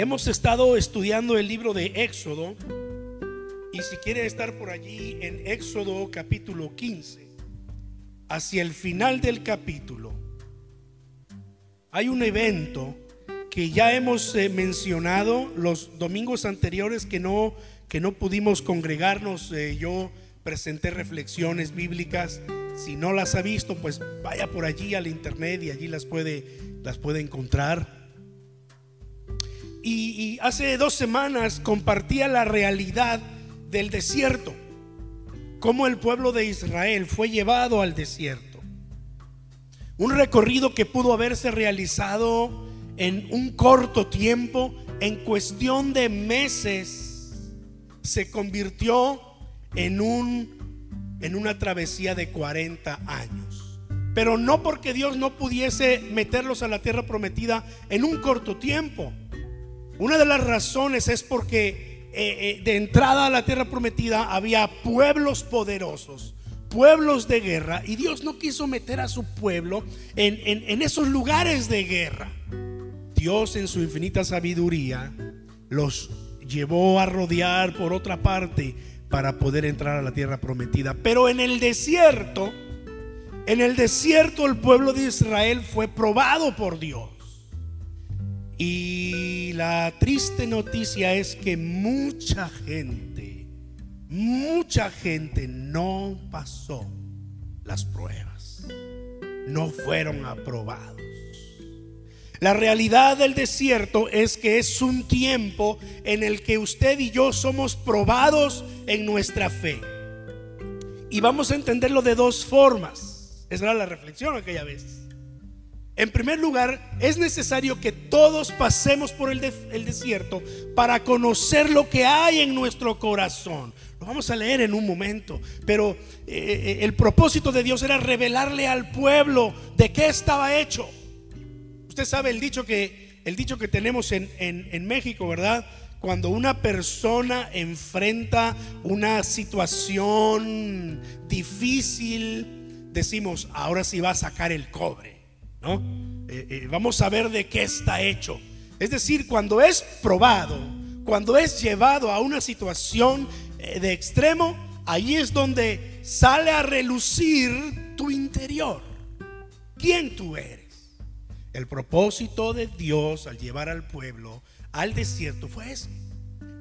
Hemos estado estudiando el libro de Éxodo y si quiere estar por allí en Éxodo capítulo 15, hacia el final del capítulo, hay un evento que ya hemos eh, mencionado los domingos anteriores que no, que no pudimos congregarnos. Eh, yo presenté reflexiones bíblicas. Si no las ha visto, pues vaya por allí al internet y allí las puede, las puede encontrar. Y, hace dos semanas compartía la realidad del desierto, cómo el pueblo de Israel fue llevado al desierto. Un recorrido que pudo haberse realizado en un corto tiempo, en cuestión de meses, se convirtió en, un, en una travesía de 40 años. Pero no porque Dios no pudiese meterlos a la tierra prometida en un corto tiempo. Una de las razones es porque eh, eh, de entrada a la tierra prometida había pueblos poderosos, pueblos de guerra, y Dios no quiso meter a su pueblo en, en esos lugares de guerra. Dios en su infinita sabiduría los llevó a rodear por otra parte para poder entrar a la tierra prometida. Pero en el desierto, en el desierto el pueblo de Israel fue probado por Dios. Y la triste noticia es que mucha gente, mucha gente no pasó las pruebas, no fueron aprobados. La realidad del desierto es que es un tiempo en el que usted y yo somos probados en nuestra fe. Y vamos a entenderlo de dos formas. Esa era la reflexión aquella vez. En primer lugar, es necesario que todos pasemos por el, desierto para conocer lo que hay en nuestro corazón. Lo vamos a leer en un momento, pero eh, eh, el propósito de Dios era revelarle al pueblo de qué estaba hecho. Usted sabe el dicho que, el dicho que tenemos en, en México, ¿verdad? Cuando una persona enfrenta una situación difícil, decimos, ahora sí va a sacar el cobre, ¿no? Eh, eh, vamos a ver de qué está hecho. Es decir, cuando es probado, cuando es llevado a una situación eh, de extremo, ahí es donde sale a relucir tu interior. ¿Quién tú eres? El propósito de Dios al llevar al pueblo al desierto fue ese.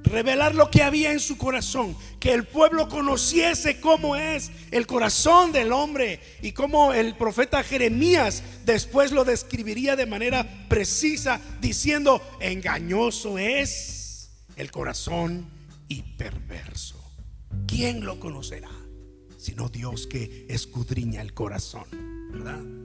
Revelar lo que había en su corazón, que el pueblo conociese cómo es el corazón del hombre y cómo el profeta Jeremías después lo describiría de manera precisa diciendo, engañoso es el corazón y perverso. ¿Quién lo conocerá? Sino Dios que escudriña el corazón, ¿verdad?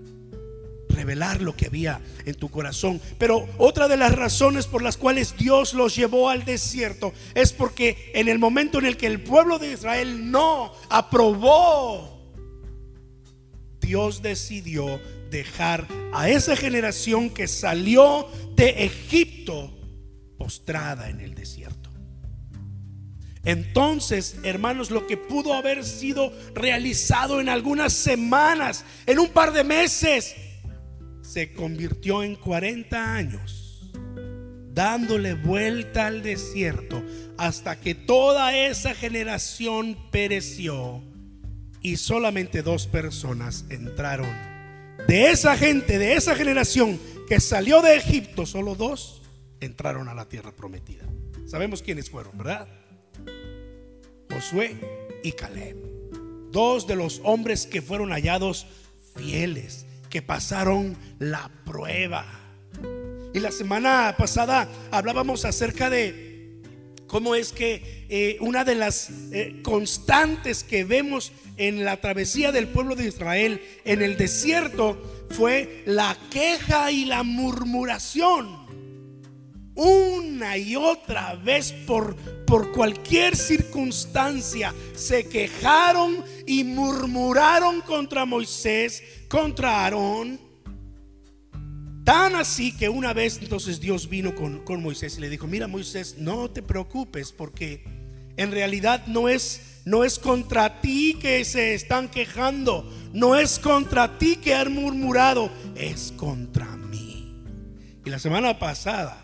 Revelar lo que había en tu corazón. Pero otra de las razones por las cuales Dios los llevó al desierto es porque en el momento en el que el pueblo de Israel no aprobó, Dios decidió dejar a esa generación que salió de Egipto postrada en el desierto. Entonces, hermanos, lo que pudo haber sido realizado en algunas semanas, en un par de meses, se convirtió en 40 años dándole vuelta al desierto hasta que toda esa generación pereció y solamente dos personas entraron. De esa gente, de esa generación que salió de Egipto, solo dos entraron a la tierra prometida. Sabemos quiénes fueron, ¿verdad? Josué y Caleb. Dos de los hombres que fueron hallados fieles que pasaron la prueba. Y la semana pasada hablábamos acerca de cómo es que eh, una de las eh, constantes que vemos en la travesía del pueblo de Israel en el desierto fue la queja y la murmuración una y otra vez por, por cualquier circunstancia se quejaron y murmuraron contra Moisés, contra Aarón. Tan así que una vez entonces Dios vino con, con Moisés y le dijo, mira Moisés, no te preocupes porque en realidad no es, no es contra ti que se están quejando, no es contra ti que han murmurado, es contra mí. Y la semana pasada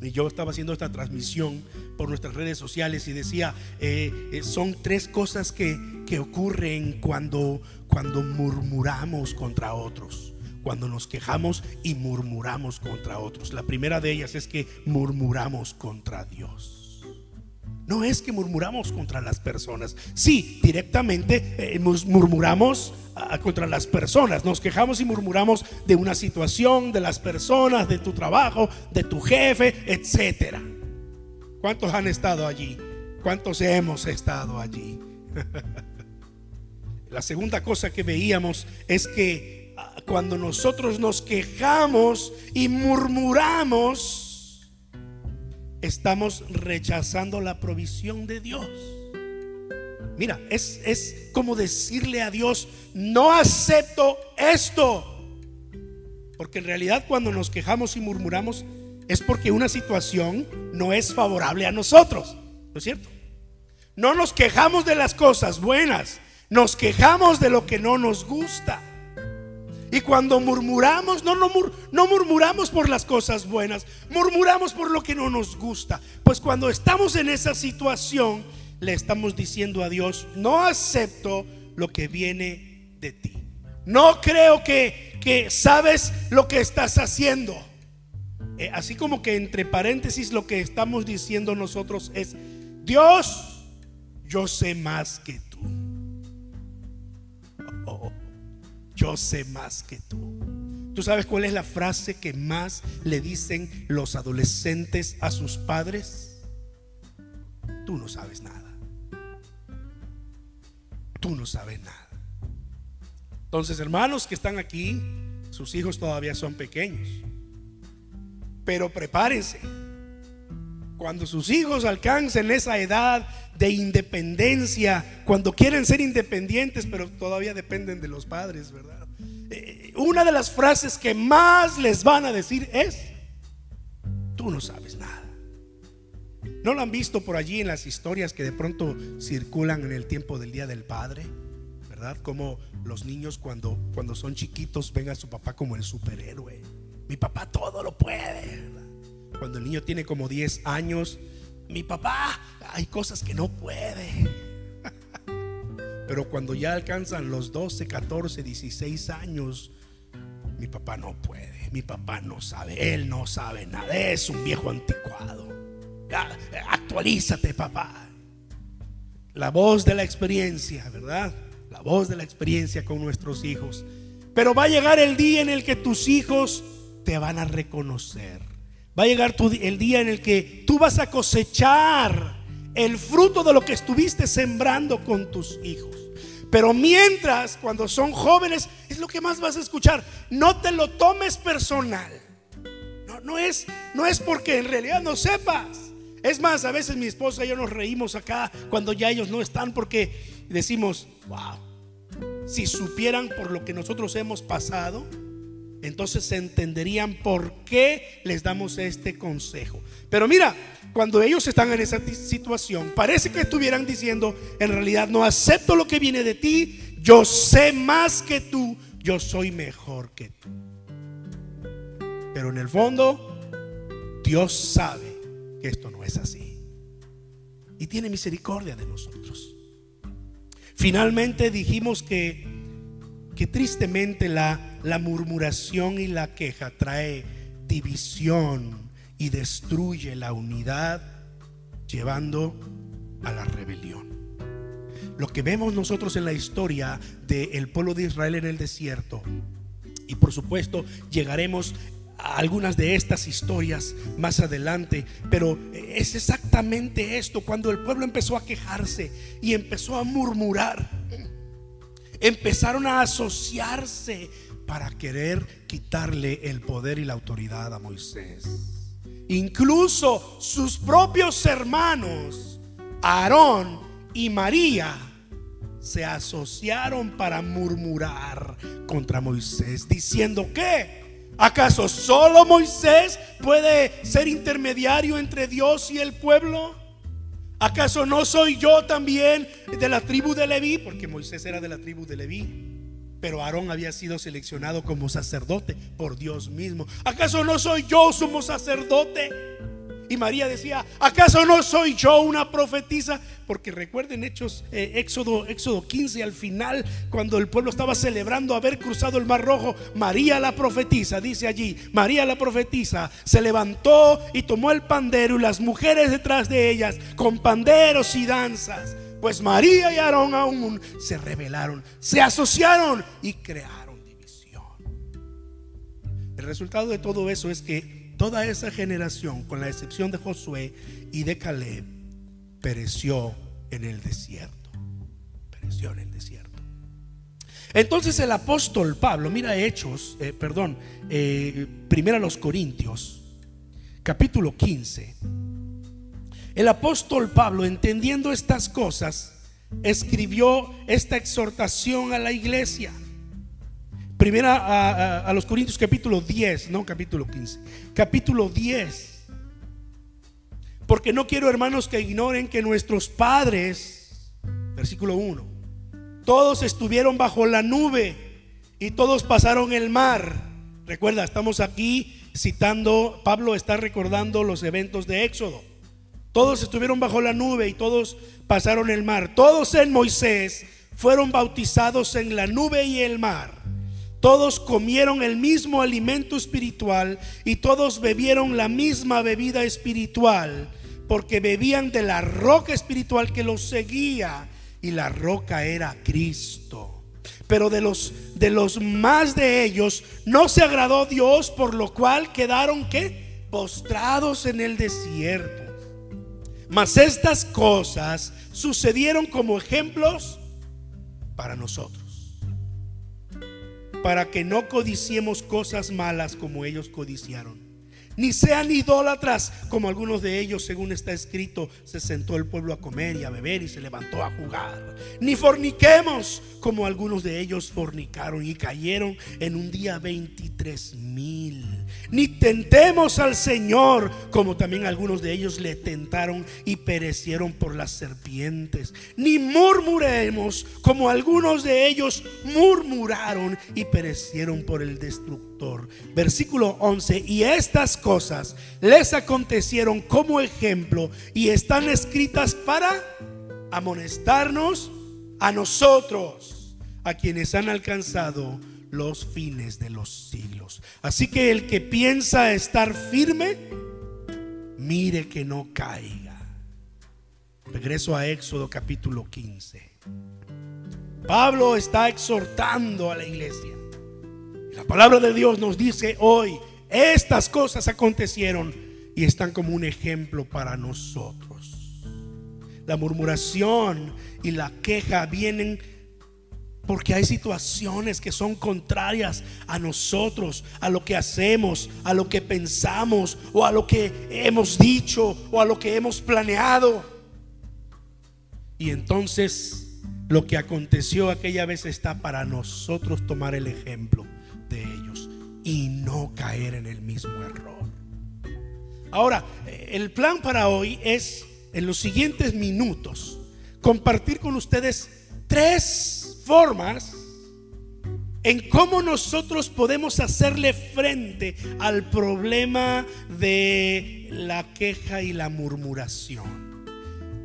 y yo estaba haciendo esta transmisión por nuestras redes sociales y decía, eh, eh, son tres cosas que, que ocurren cuando, cuando murmuramos contra otros, cuando nos quejamos y murmuramos contra otros. La primera de ellas es que murmuramos contra Dios. No es que murmuramos contra las personas. Sí, directamente eh, murmuramos ah, contra las personas. Nos quejamos y murmuramos de una situación, de las personas, de tu trabajo, de tu jefe, etcétera. ¿Cuántos han estado allí? ¿Cuántos hemos estado allí? La segunda cosa que veíamos es que ah, cuando nosotros nos quejamos y murmuramos, estamos rechazando la provisión de Dios. Mira, es, es como decirle a Dios, no acepto esto. Porque en realidad cuando nos quejamos y murmuramos es porque una situación no es favorable a nosotros. ¿No es cierto? No nos quejamos de las cosas buenas, nos quejamos de lo que no nos gusta. Y cuando murmuramos, no, no, no, murmuramos por las cosas buenas, murmuramos por lo que no nos gusta. Pues cuando estamos en esa situación, le estamos diciendo a Dios, no acepto lo que viene de ti. No creo que, que sabes lo que estás haciendo. Eh, así como que entre paréntesis lo que estamos diciendo nosotros es, Dios, yo sé más que tú. Yo sé más que tú. ¿Tú sabes cuál es la frase que más le dicen los adolescentes a sus padres? Tú no sabes nada. Tú no sabes nada. Entonces, hermanos que están aquí, sus hijos todavía son pequeños. Pero prepárense. Cuando sus hijos alcancen esa edad de independencia, cuando quieren ser independientes, pero todavía dependen de los padres, ¿verdad? Eh, una de las frases que más les van a decir es, tú no sabes nada. ¿No lo han visto por allí en las historias que de pronto circulan en el tiempo del Día del Padre? ¿Verdad? Como los niños cuando, cuando son chiquitos ven a su papá como el superhéroe. Mi papá todo lo puede cuando el niño tiene como 10 años, mi papá, hay cosas que no puede. Pero cuando ya alcanzan los 12, 14, 16 años, mi papá no puede, mi papá no sabe, él no sabe nada, es un viejo anticuado. Actualízate, papá. La voz de la experiencia, ¿verdad? La voz de la experiencia con nuestros hijos. Pero va a llegar el día en el que tus hijos te van a reconocer. Va a llegar el día en el que tú vas a cosechar el fruto de lo que estuviste sembrando con tus hijos. Pero mientras, cuando son jóvenes, es lo que más vas a escuchar. No te lo tomes personal. No, no, es, no es porque en realidad no sepas. Es más, a veces mi esposa y yo nos reímos acá cuando ya ellos no están porque decimos, wow, si supieran por lo que nosotros hemos pasado, entonces entenderían por qué les damos este consejo. Pero mira, cuando ellos están en esa situación, parece que estuvieran diciendo, en realidad no acepto lo que viene de ti, yo sé más que tú, yo soy mejor que tú. Pero en el fondo, Dios sabe que esto no es así. Y tiene misericordia de nosotros. Finalmente dijimos que, que tristemente la la murmuración y la queja trae división y destruye la unidad, llevando a la rebelión. Lo que vemos nosotros en la historia del pueblo de Israel en el desierto, y por supuesto llegaremos a algunas de estas historias más adelante, pero es exactamente esto, cuando el pueblo empezó a quejarse y empezó a murmurar, empezaron a asociarse para querer quitarle el poder y la autoridad a Moisés. Incluso sus propios hermanos, Aarón y María, se asociaron para murmurar contra Moisés, diciendo que, ¿acaso solo Moisés puede ser intermediario entre Dios y el pueblo? ¿Acaso no soy yo también de la tribu de Leví? Porque Moisés era de la tribu de Leví pero Aarón había sido seleccionado como sacerdote por Dios mismo. ¿Acaso no soy yo sumo sacerdote? Y María decía, ¿acaso no soy yo una profetisa? Porque recuerden Hechos, eh, Éxodo, Éxodo 15, al final, cuando el pueblo estaba celebrando haber cruzado el Mar Rojo, María la profetisa, dice allí, María la profetisa se levantó y tomó el pandero y las mujeres detrás de ellas con panderos y danzas. Pues María y Aarón aún se rebelaron, se asociaron y crearon división. El resultado de todo eso es que toda esa generación, con la excepción de Josué y de Caleb, pereció en el desierto. Pereció en el desierto. Entonces el apóstol Pablo, mira Hechos, eh, perdón, eh, primero a los Corintios, capítulo 15. El apóstol Pablo, entendiendo estas cosas, escribió esta exhortación a la iglesia. Primera a, los Corintios capítulo 10, no capítulo 15, capítulo 10. Porque no quiero, hermanos, que ignoren que nuestros padres, versículo 1, todos estuvieron bajo la nube y todos pasaron el mar. Recuerda, estamos aquí citando, Pablo está recordando los eventos de Éxodo. Todos estuvieron bajo la nube y todos pasaron el mar. Todos en Moisés fueron bautizados en la nube y el mar. Todos comieron el mismo alimento espiritual y todos bebieron la misma bebida espiritual, porque bebían de la roca espiritual que los seguía y la roca era Cristo. Pero de los de los más de ellos no se agradó Dios, por lo cual quedaron que postrados en el desierto. Mas estas cosas sucedieron como ejemplos para nosotros. Para que no codiciemos cosas malas como ellos codiciaron ni sean idólatras, como algunos de ellos, según está escrito, se sentó el pueblo a comer y a beber y se levantó a jugar. Ni forniquemos, como algunos de ellos fornicaron y cayeron en un día 23 mil. Ni tentemos al Señor, como también algunos de ellos le tentaron y perecieron por las serpientes. Ni murmuremos, como algunos de ellos murmuraron y perecieron por el destructor Versículo 11, y estas cosas les acontecieron como ejemplo y están escritas para amonestarnos a nosotros, a quienes han alcanzado los fines de los siglos. Así que el que piensa estar firme, mire que no caiga. Regreso a Éxodo capítulo 15. Pablo está exhortando a la iglesia la palabra de Dios nos dice hoy, estas cosas acontecieron y están como un ejemplo para nosotros. La murmuración y la queja vienen porque hay situaciones que son contrarias a nosotros, a lo que hacemos, a lo que pensamos o a lo que hemos dicho o a lo que hemos planeado. Y entonces lo que aconteció aquella vez está para nosotros tomar el ejemplo de ellos y no caer en el mismo error. Ahora, el plan para hoy es en los siguientes minutos compartir con ustedes tres formas en cómo nosotros podemos hacerle frente al problema de la queja y la murmuración.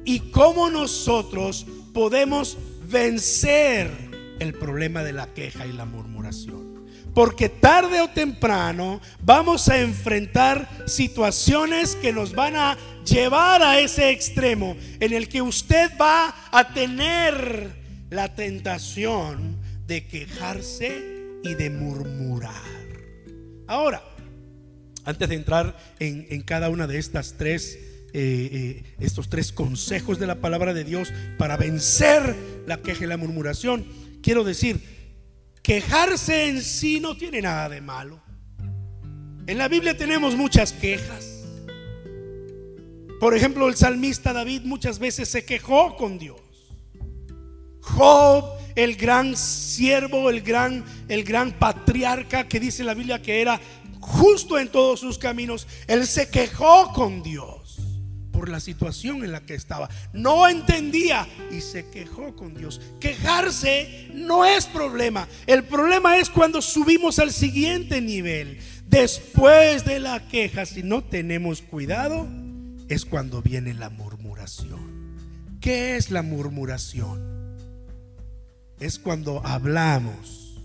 Y cómo nosotros podemos vencer el problema de la queja y la murmuración. Porque tarde o temprano vamos a enfrentar situaciones que nos van a llevar a ese extremo en el que usted va a tener la tentación de quejarse y de murmurar. Ahora, antes de entrar en, cada una de estas tres, eh, eh, estos tres consejos de la palabra de Dios para vencer la queja y la murmuración, quiero decir, Quejarse en sí no tiene nada de malo. En la Biblia tenemos muchas quejas. Por ejemplo, el salmista David muchas veces se quejó con Dios. Job, el gran siervo, el gran, el gran patriarca que dice la Biblia que era justo en todos sus caminos, él se quejó con Dios por la situación en la que estaba. No entendía y se quejó con Dios. Quejarse no es problema. El problema es cuando subimos al siguiente nivel. Después de la queja, si no tenemos cuidado, es cuando viene la murmuración. ¿Qué es la murmuración? Es cuando hablamos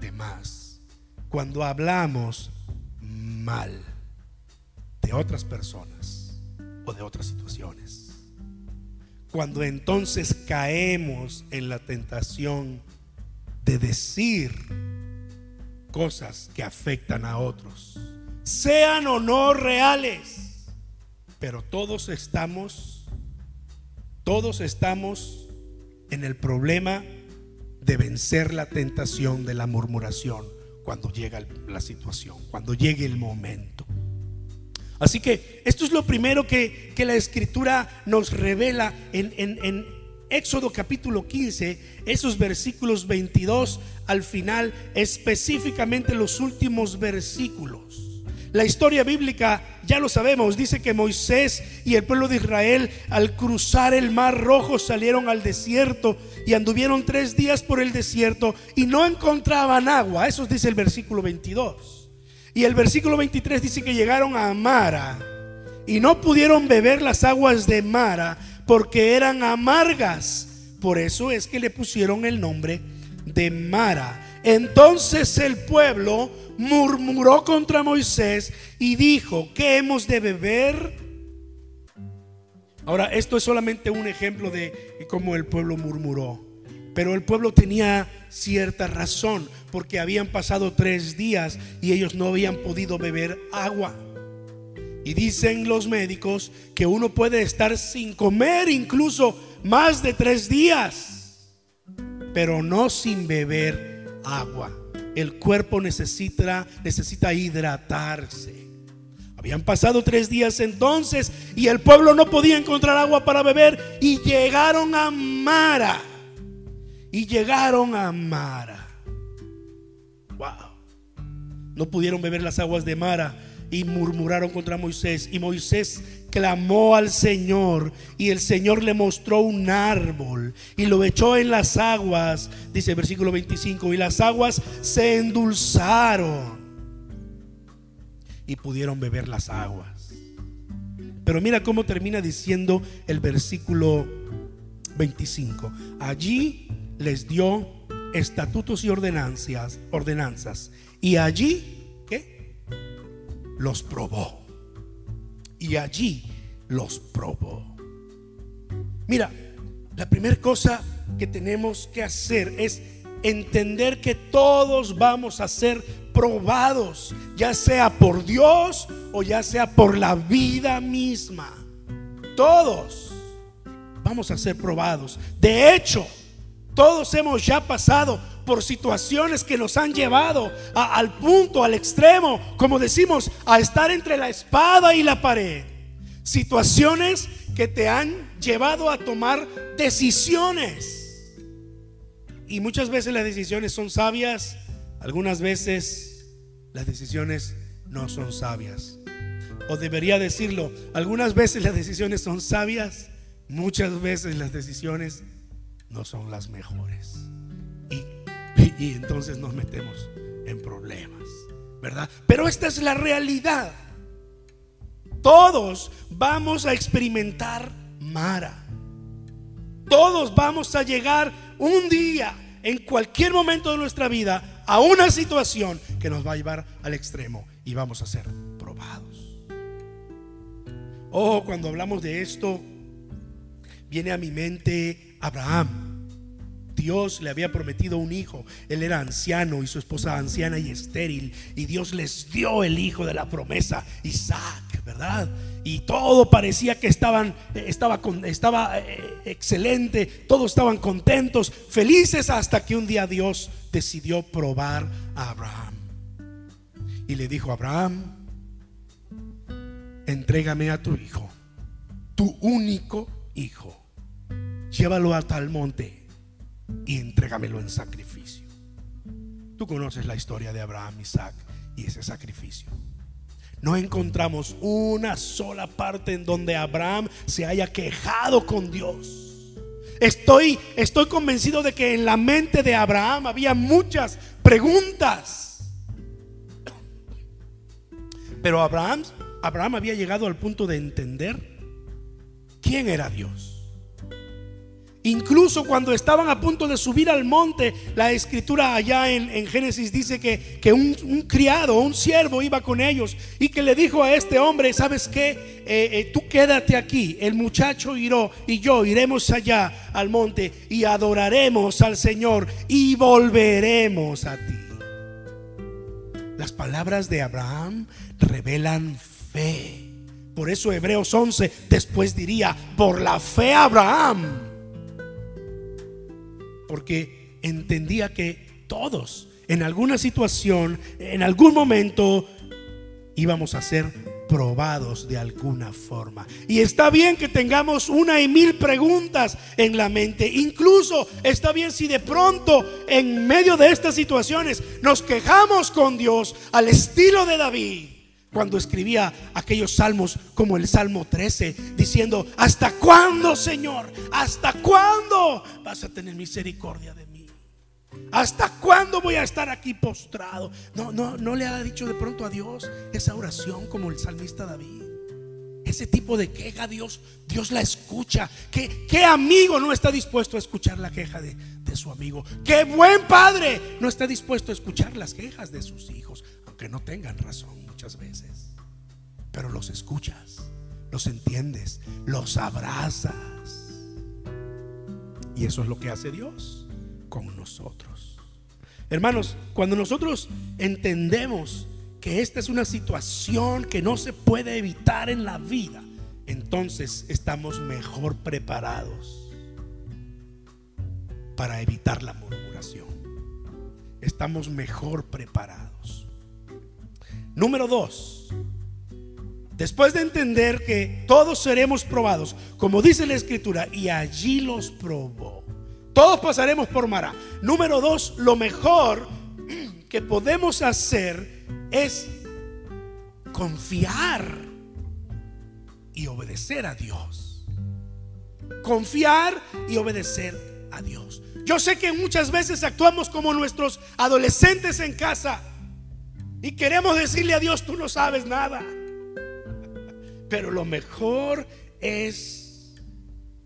de más, cuando hablamos mal de otras personas o de otras situaciones. Cuando entonces caemos en la tentación de decir cosas que afectan a otros, sean o no reales, pero todos estamos, todos estamos en el problema de vencer la tentación de la murmuración cuando llega la situación, cuando llegue el momento. Así que esto es lo primero que, la escritura nos revela en, en Éxodo capítulo 15, esos versículos 22 al final, específicamente los últimos versículos. La historia bíblica, ya lo sabemos, dice que Moisés y el pueblo de Israel al cruzar el mar rojo salieron al desierto y anduvieron tres días por el desierto y no encontraban agua. Eso dice el versículo 22. Y el versículo 23 dice que llegaron a Mara y no pudieron beber las aguas de Mara porque eran amargas. Por eso es que le pusieron el nombre de Mara. Entonces el pueblo murmuró contra Moisés y dijo, ¿qué hemos de beber? Ahora, esto es solamente un ejemplo de cómo el pueblo murmuró. Pero el pueblo tenía cierta razón, porque habían pasado tres días y ellos no habían podido beber agua. Y dicen los médicos que uno puede estar sin comer incluso más de tres días, pero no sin beber agua. El cuerpo necesita, hidratarse. Habían pasado tres días entonces y el pueblo no podía encontrar agua para beber y llegaron a Mara. Y llegaron a Mara. Wow. No pudieron beber las aguas de Mara y murmuraron contra Moisés. Y Moisés clamó al Señor y el Señor le mostró un árbol y lo echó en las aguas, dice el versículo 25, y las aguas se endulzaron y pudieron beber las aguas. Pero mira cómo termina diciendo el versículo 25. Allí les dio estatutos y ordenanzas, ordenanzas. Y allí los probó. Y allí los probó. Mira, la primera cosa que tenemos que hacer es entender que todos vamos a ser probados, ya sea por Dios o ya sea por la vida misma. Todos vamos a ser probados. De hecho, todos hemos ya pasado por situaciones que nos han llevado al punto, al extremo, como decimos, a estar entre la espada y la pared. Situaciones que te han llevado a tomar decisiones. Y muchas veces las decisiones son sabias, algunas veces las decisiones no son sabias. O debería decirlo, algunas veces las decisiones son sabias, muchas veces las decisiones no son las mejores y entonces nos metemos en problemas, ¿verdad? Pero esta es la realidad. Todos vamos a experimentar Mara. Todos vamos a llegar un día, en cualquier momento de nuestra vida, a una situación que nos va a llevar al extremo y vamos a ser probados. Oh, cuando hablamos de esto, viene a mi mente Abraham. Dios le había prometido un hijo. Él era anciano y su esposa anciana y estéril. Y Dios les dio el hijo de la promesa, Isaac, ¿verdad? Y todo parecía que estaban, estaba, estaba eh, excelente, todos estaban contentos, felices, hasta que un día Dios decidió probar a Abraham. Y le dijo, Abraham, entrégame a tu hijo, tu único hijo. Llévalo a tal monte y entrégamelo en sacrificio. Tú conoces la historia de Abraham, Isaac y ese sacrificio. No encontramos una sola parte en donde Abraham se haya quejado con Dios. Estoy, estoy convencido de que en la mente de Abraham había muchas preguntas. Pero Abraham Abraham había llegado al punto de entender quién era Dios. Incluso cuando estaban a punto de subir al monte, la escritura allá en, Génesis dice que, un, criado, un siervo iba con ellos y que le dijo a este hombre, ¿sabes qué? Eh, eh, tú quédate aquí, el muchacho iró y yo iremos allá al monte y adoraremos al Señor y volveremos a ti. Las palabras de Abraham revelan fe. Por eso Hebreos 11 después diría, por la fe Abraham porque entendía que todos, en alguna situación, en algún momento, íbamos a ser probados de alguna forma. Y está bien que tengamos una y mil preguntas en la mente. Incluso está bien si de pronto en medio de estas situaciones nos quejamos con Dios al estilo de David cuando escribía aquellos salmos como el Salmo 13, diciendo, ¿hasta cuándo, Señor? ¿Hasta cuándo vas a tener misericordia de mí? ¿Hasta cuándo voy a estar aquí postrado? No, no, no le ha dicho de pronto a Dios esa oración como el salmista David. Ese tipo de queja, Dios, Dios la escucha. ¿Qué, qué amigo no está dispuesto a escuchar la queja de, de su amigo? ¿Qué buen padre no está dispuesto a escuchar las quejas de sus hijos? Aunque no tengan razón muchas veces. Pero los escuchas, los entiendes, los abrazas. Y eso es lo que hace Dios con nosotros. Hermanos, cuando nosotros entendemos que esta es una situación que no se puede evitar en la vida, entonces estamos mejor preparados para evitar la murmuración. Estamos mejor preparados. Número dos, después de entender que todos seremos probados, como dice la escritura, y allí los probó. Todos pasaremos por Mara. Número dos, lo mejor que podemos hacer es confiar y obedecer a Dios. Confiar y obedecer a Dios. Yo sé que muchas veces actuamos como nuestros adolescentes en casa y queremos decirle a Dios, tú no sabes nada. Pero lo mejor es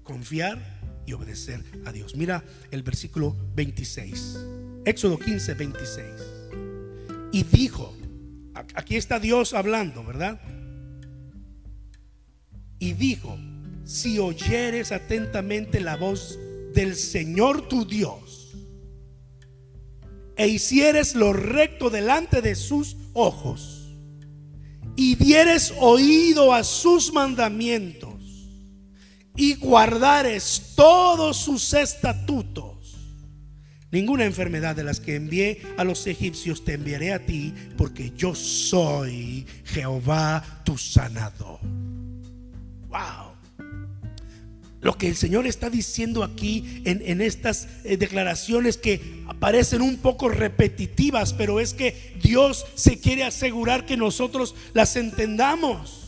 confiar y obedecer a Dios. Mira el versículo 26. Éxodo 15, 26. Y dijo, Aquí está Dios hablando, ¿verdad? Y dijo, si oyeres atentamente la voz del Señor tu Dios e hicieres lo recto delante de sus ojos y dieres oído a sus mandamientos y guardares todos sus estatutos Ninguna enfermedad de las que envié a los egipcios te enviaré a ti, porque yo soy Jehová tu sanador. Wow. Lo que el Señor está diciendo aquí en, en estas eh, declaraciones que parecen un poco repetitivas, pero es que Dios se quiere asegurar que nosotros las entendamos.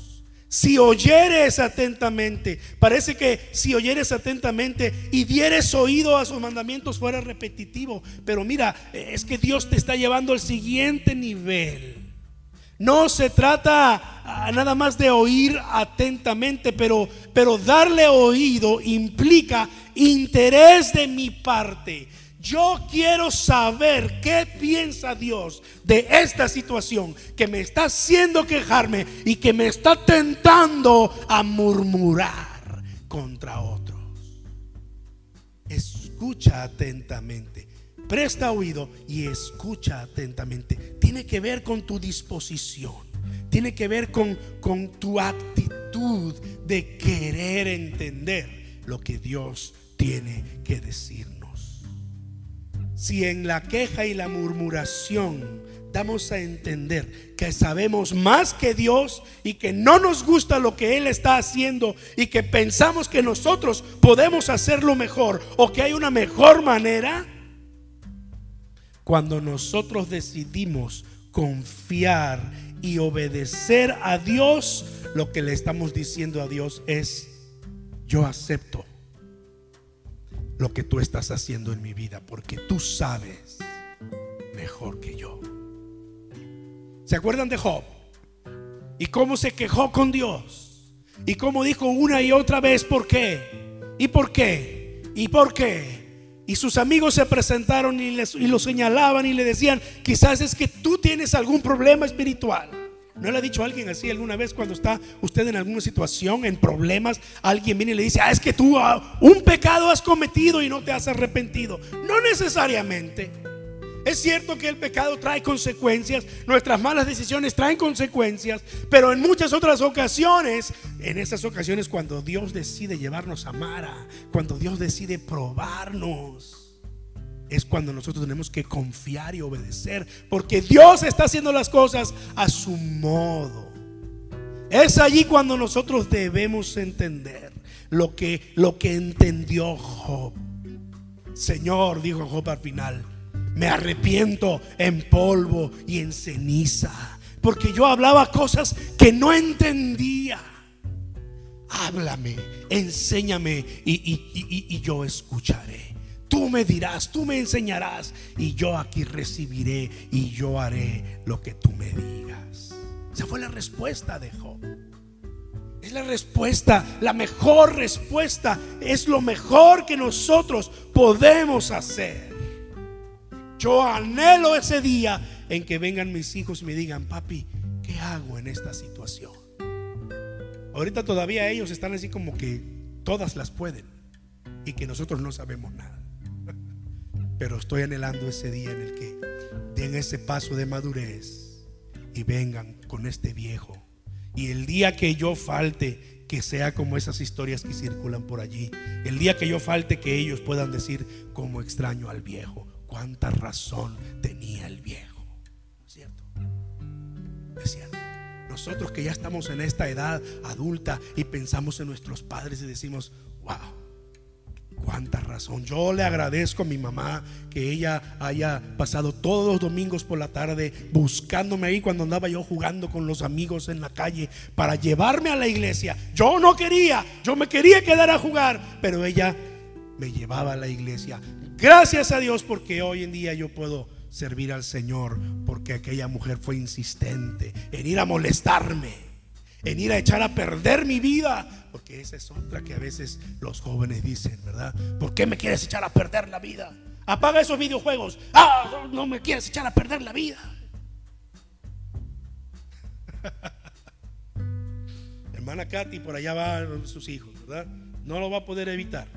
Si oyeres atentamente, parece que si oyeres atentamente y dieres oído a sus mandamientos fuera repetitivo, pero mira, es que Dios te está llevando al siguiente nivel. No se trata ah, nada más de oír atentamente, pero, pero darle oído implica interés de mi parte. Yo quiero saber qué piensa Dios de esta situación que me está haciendo quejarme y que me está tentando a murmurar contra otros. Escucha atentamente, presta oído y escucha atentamente. Tiene que ver con tu disposición, tiene que ver con, tu actitud de querer entender lo que Dios tiene que decir si en la queja y la murmuración damos a entender que sabemos más que Dios y que no nos gusta lo que Él está haciendo y que pensamos que nosotros podemos hacerlo mejor o que hay una mejor manera, cuando nosotros decidimos confiar y obedecer a Dios, lo que le estamos diciendo a Dios es, yo acepto lo que tú estás haciendo en mi vida, porque tú sabes mejor que yo. ¿Se acuerdan de Job? y cómo se quejó con Dios y cómo dijo una y otra vez por qué y por qué y por qué. Y sus amigos se presentaron y, les, y lo señalaban y le decían, quizás es que tú tienes algún problema espiritual. ¿No le ha dicho alguien así alguna vez cuando está usted en alguna situación, en problemas? Alguien viene y le dice, ah, es que tú ah, un pecado has cometido y no te has arrepentido. No necesariamente. Es cierto que el pecado trae consecuencias, nuestras malas decisiones traen consecuencias, pero en muchas otras ocasiones, en esas ocasiones cuando Dios decide llevarnos a Mara, cuando Dios decide probarnos, es cuando nosotros tenemos que confiar y obedecer, porque Dios está haciendo las cosas a su modo. Es allí cuando nosotros debemos entender lo que, lo que entendió Job. Señor, dijo Job al final, me arrepiento en polvo y en ceniza. Porque yo hablaba cosas que no entendía. Háblame, enséñame y, yo escucharé. Tú me dirás, tú me enseñarás y yo aquí recibiré y yo haré lo que tú me digas. Esa fue la respuesta de Job. Es la respuesta, la mejor respuesta. Es lo mejor que nosotros podemos hacer. Yo anhelo ese día en que vengan mis hijos y me digan, papi, ¿qué hago en esta situación? Ahorita todavía ellos están así como que todas las pueden y que nosotros no sabemos nada. Pero estoy anhelando ese día en el que den ese paso de madurez y vengan con este viejo. Y el día que yo falte, que sea como esas historias que circulan por allí. El día que yo falte, que ellos puedan decir como extraño al viejo cuánta razón tenía el viejo. ¿Cierto? Es cierto. Nosotros que ya estamos en esta edad adulta y pensamos en nuestros padres y decimos, wow, cuánta razón. Yo le agradezco a mi mamá que ella haya pasado todos los domingos por la tarde buscándome ahí cuando andaba yo jugando con los amigos en la calle para llevarme a la iglesia. Yo no quería, yo me quería quedar a jugar, pero ella me llevaba a la iglesia. Gracias a Dios porque hoy en día yo puedo servir al Señor porque aquella mujer fue insistente en ir a molestarme, en ir a echar a perder mi vida, porque esa es otra que a veces los jóvenes dicen, ¿verdad? ¿Por qué me quieres echar a perder la vida? Apaga esos videojuegos. Ah, no me quieres echar a perder la vida. Hermana Katy, por allá van sus hijos, ¿verdad? No lo va a poder evitar.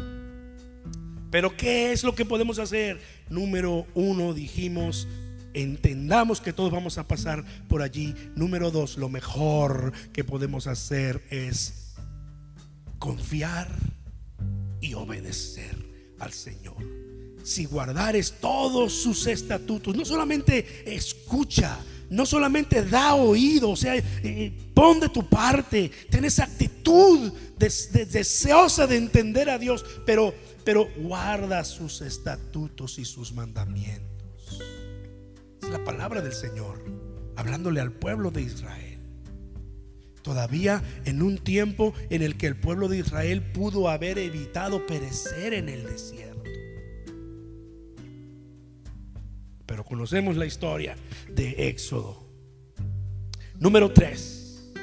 Pero ¿qué es lo que podemos hacer? Número uno, dijimos, entendamos que todos vamos a pasar por allí. Número dos, lo mejor que podemos hacer es confiar y obedecer al Señor. Si guardares todos sus estatutos, no solamente escucha, no solamente da oído, o sea, eh, eh, pon de tu parte, ten esa actitud deseosa de entender a Dios, pero pero guarda sus estatutos y sus mandamientos. Es la palabra del Señor, hablándole al pueblo de Israel. Todavía en un tiempo en el que el pueblo de Israel pudo haber evitado perecer en el desierto. Pero conocemos la historia de Éxodo. Número 3.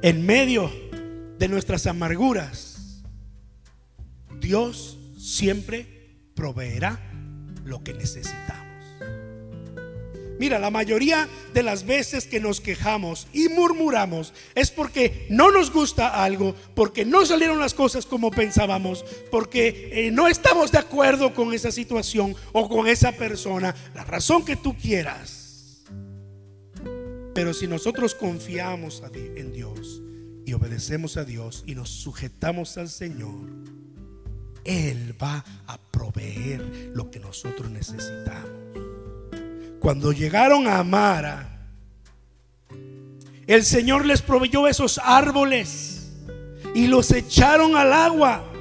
En medio de nuestras amarguras, Dios siempre proveerá lo que necesitamos. Mira, la mayoría de las veces que nos quejamos y murmuramos es porque no nos gusta algo, porque no salieron las cosas como pensábamos, porque eh, no estamos de acuerdo con esa situación o con esa persona, la razón que tú quieras. Pero si nosotros confiamos en Dios y obedecemos a Dios y nos sujetamos al Señor, él va a proveer lo que nosotros necesitamos. Cuando llegaron a Amara, el Señor les proveyó esos árboles y los echaron al agua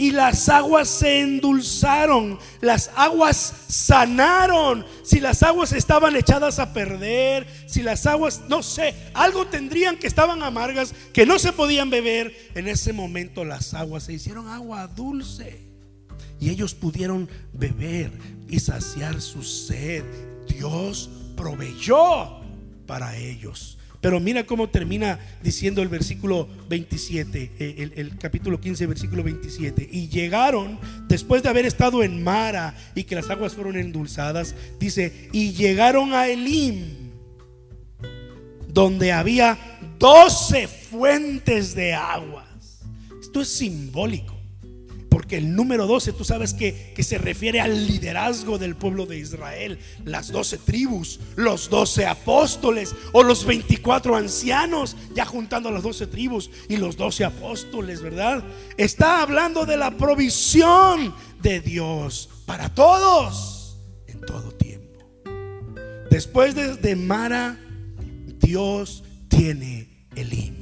y las aguas se endulzaron, las aguas sanaron. Si las aguas estaban echadas a perder, si las aguas, no sé, algo tendrían que estaban amargas, que no se podían beber, en ese momento las aguas se hicieron agua dulce. Y ellos pudieron beber y saciar su sed. Dios proveyó para ellos Pero mira cómo termina diciendo el versículo 27, eh, el, capítulo 15, versículo 27. Y llegaron, después de haber estado en Mara y que las aguas fueron endulzadas, dice, y llegaron a Elim, donde había 12 fuentes de aguas. Esto es simbólico. Porque el número 12, tú sabes que, que, se refiere al liderazgo del pueblo de Israel. Las 12 tribus, los 12 apóstoles o los 24 ancianos, ya juntando las 12 tribus y los 12 apóstoles, ¿verdad? Está hablando de la provisión de Dios para todos en todo tiempo. Después de, Mara, Dios tiene Elim.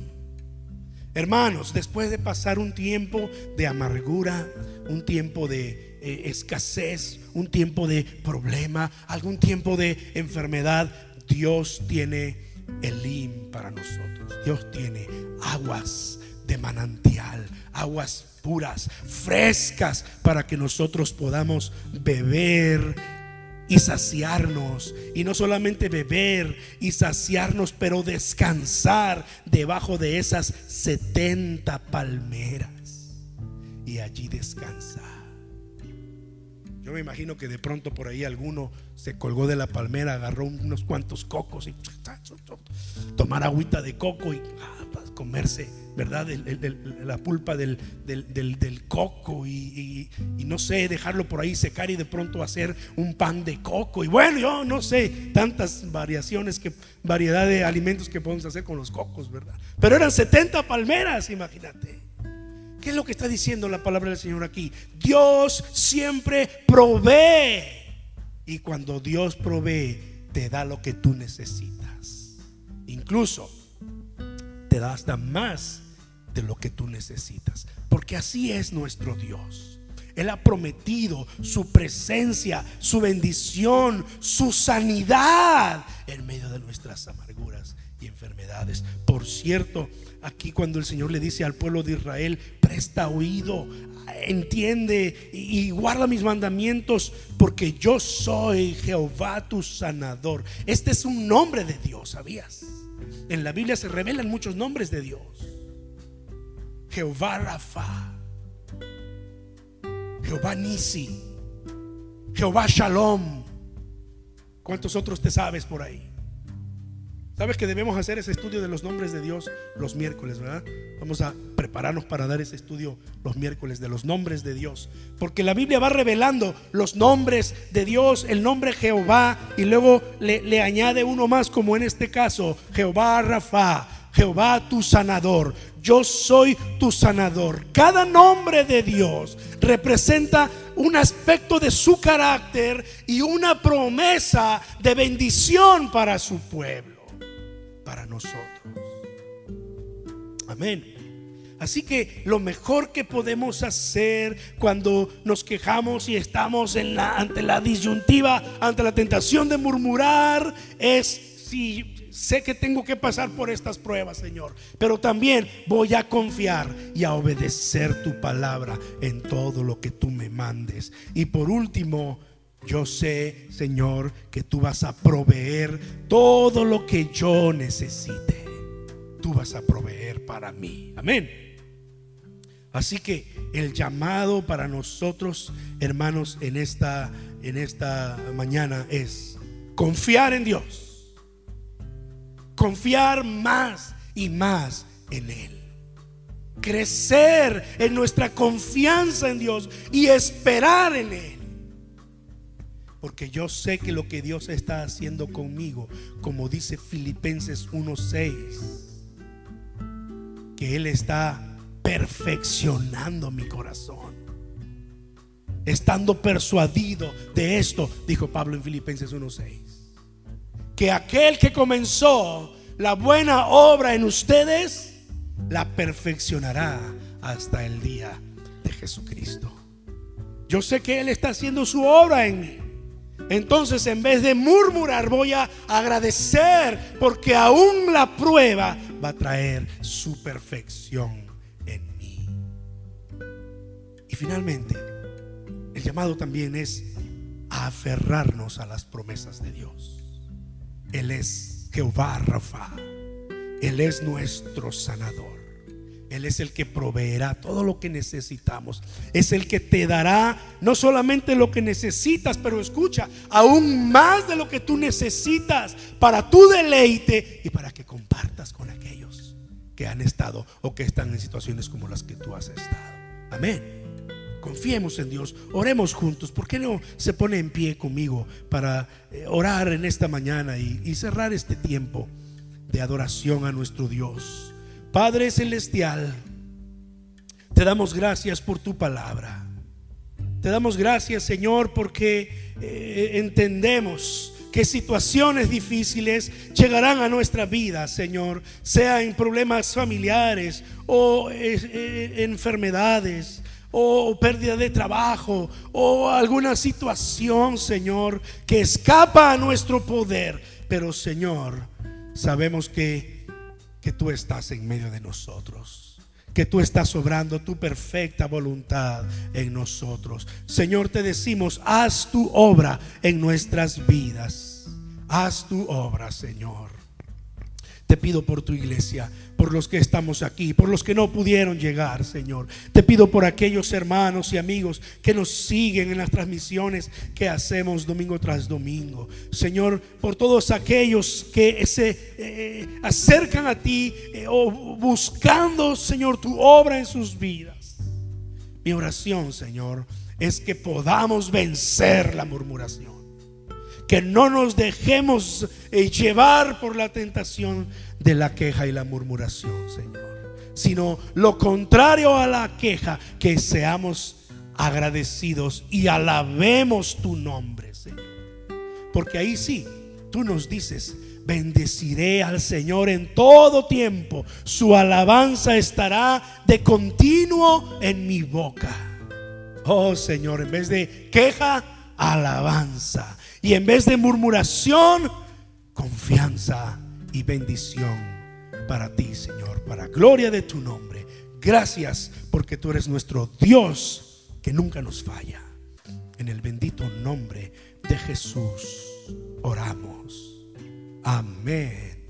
Hermanos, después de pasar un tiempo de amargura, un tiempo de eh, escasez, un tiempo de problema, algún tiempo de enfermedad, Dios tiene Elim para nosotros. Dios tiene aguas de manantial, aguas puras, frescas, para que nosotros podamos beber y saciarnos. Y no solamente beber y saciarnos, pero descansar debajo de esas 70 palmeras. Y allí descansar. Yo me imagino que de pronto por ahí alguno se colgó de la palmera, agarró unos cuantos cocos y tomar agüita de coco y comerse ¿verdad? la pulpa del, coco y, no sé, dejarlo por ahí secar y de pronto hacer un pan de coco. Y bueno, yo no sé, tantas variaciones, que, variedad de alimentos que podemos hacer con los cocos, ¿verdad? Pero eran 70 palmeras, imagínate. ¿Qué es lo que está diciendo la palabra del Señor aquí? Dios siempre provee. Y cuando Dios provee, te da lo que tú necesitas. Incluso te da hasta más de lo que tú necesitas. Porque así es nuestro Dios. Él ha prometido su presencia, su bendición, su sanidad en medio de nuestras amarguras y enfermedades. Por cierto, aquí cuando el Señor le dice al pueblo de Israel, presta oído, entiende y guarda mis mandamientos, porque yo soy Jehová tu sanador. Este es un nombre de Dios, ¿sabías? En la Biblia se revelan muchos nombres de Dios. Jehová Rafa, Jehová Nisi, Jehová Shalom. ¿Cuántos otros te sabes por ahí? Sabes que debemos hacer ese estudio de los nombres de Dios los miércoles, ¿verdad? Vamos a prepararnos para dar ese estudio los miércoles de los nombres de Dios. Porque la Biblia va revelando los nombres de Dios, el nombre Jehová, y luego le, le añade uno más, como en este caso, Jehová Rafa, Jehová tu sanador, yo soy tu sanador. Cada nombre de Dios representa un aspecto de su carácter y una promesa de bendición para su pueblo, para nosotros. Amén. Así que lo mejor que podemos hacer cuando nos quejamos y estamos ante la disyuntiva, ante la tentación de murmurar, es si sé que tengo que pasar por estas pruebas, Señor, pero también voy a confiar y a obedecer tu palabra en todo lo que tú me mandes. Y por último, yo sé, Señor, que tú vas a proveer todo lo que yo necesite. Tú vas a proveer para mí. Amén. Así que el llamado para nosotros, hermanos, en esta en esta mañana es confiar en Dios confiar más y más en Él. Crecer en nuestra confianza en Dios y esperar en Él. Porque yo sé que lo que Dios está haciendo conmigo, como dice Filipenses 1:6, que Él está perfeccionando mi corazón. Estando persuadido de esto, dijo Pablo en Filipenses 1:6 que aquel que comenzó la buena obra en ustedes, la perfeccionará hasta el día de Jesucristo. Yo sé que Él está haciendo su obra en mí. Entonces, en vez de murmurar, voy a agradecer porque aún la prueba va a traer su perfección en mí. Y finalmente, el llamado también es a aferrarnos a las promesas de Dios. Él es Jehová Rafa. Él es nuestro sanador. Él es el que proveerá todo lo que necesitamos. Es el que te dará no solamente lo que necesitas, pero escucha, aún más de lo que tú necesitas para tu deleite y para que compartas con aquellos que han estado o que están en situaciones como las que tú has estado. Amén. Confiemos en Dios, oremos juntos. ¿Por qué no se pone en pie conmigo para eh, orar en esta mañana y, y cerrar este tiempo de adoración a nuestro Dios? Padre Celestial, te damos gracias por tu palabra. Te damos gracias, Señor, porque eh, entendemos que situaciones difíciles llegarán a nuestra vida, Señor, sea en problemas familiares o eh, eh, enfermedades o pérdida de trabajo o alguna situación, Señor, que escapa a nuestro poder. Pero, Señor, sabemos que que tú estás en medio de nosotros, que tú estás obrando tu perfecta voluntad en nosotros. Señor, te decimos, haz tu obra en nuestras vidas. Haz tu obra, Señor. Te pido por tu iglesia, por los que estamos aquí, por los que no pudieron llegar, Señor. Te pido por aquellos hermanos y amigos que nos siguen en las transmisiones que hacemos domingo tras domingo. Señor, por todos aquellos que se eh, acercan a ti eh, o buscando, Señor, tu obra en sus vidas. Mi oración, Señor, es que podamos vencer la murmuración que no nos dejemos eh, llevar por la tentación de la queja y la murmuración, Señor. Sino lo contrario a la queja, que seamos agradecidos y alabemos tu nombre, Señor. Porque ahí sí, tú nos dices, bendeciré al Señor en todo tiempo. Su alabanza estará de continuo en mi boca. Oh Señor, en vez de queja, alabanza. Y en vez de murmuración, confianza y bendición para ti, Señor, para gloria de tu nombre. Gracias porque tú eres nuestro Dios que nunca nos falla. En el bendito nombre de Jesús oramos. Amén.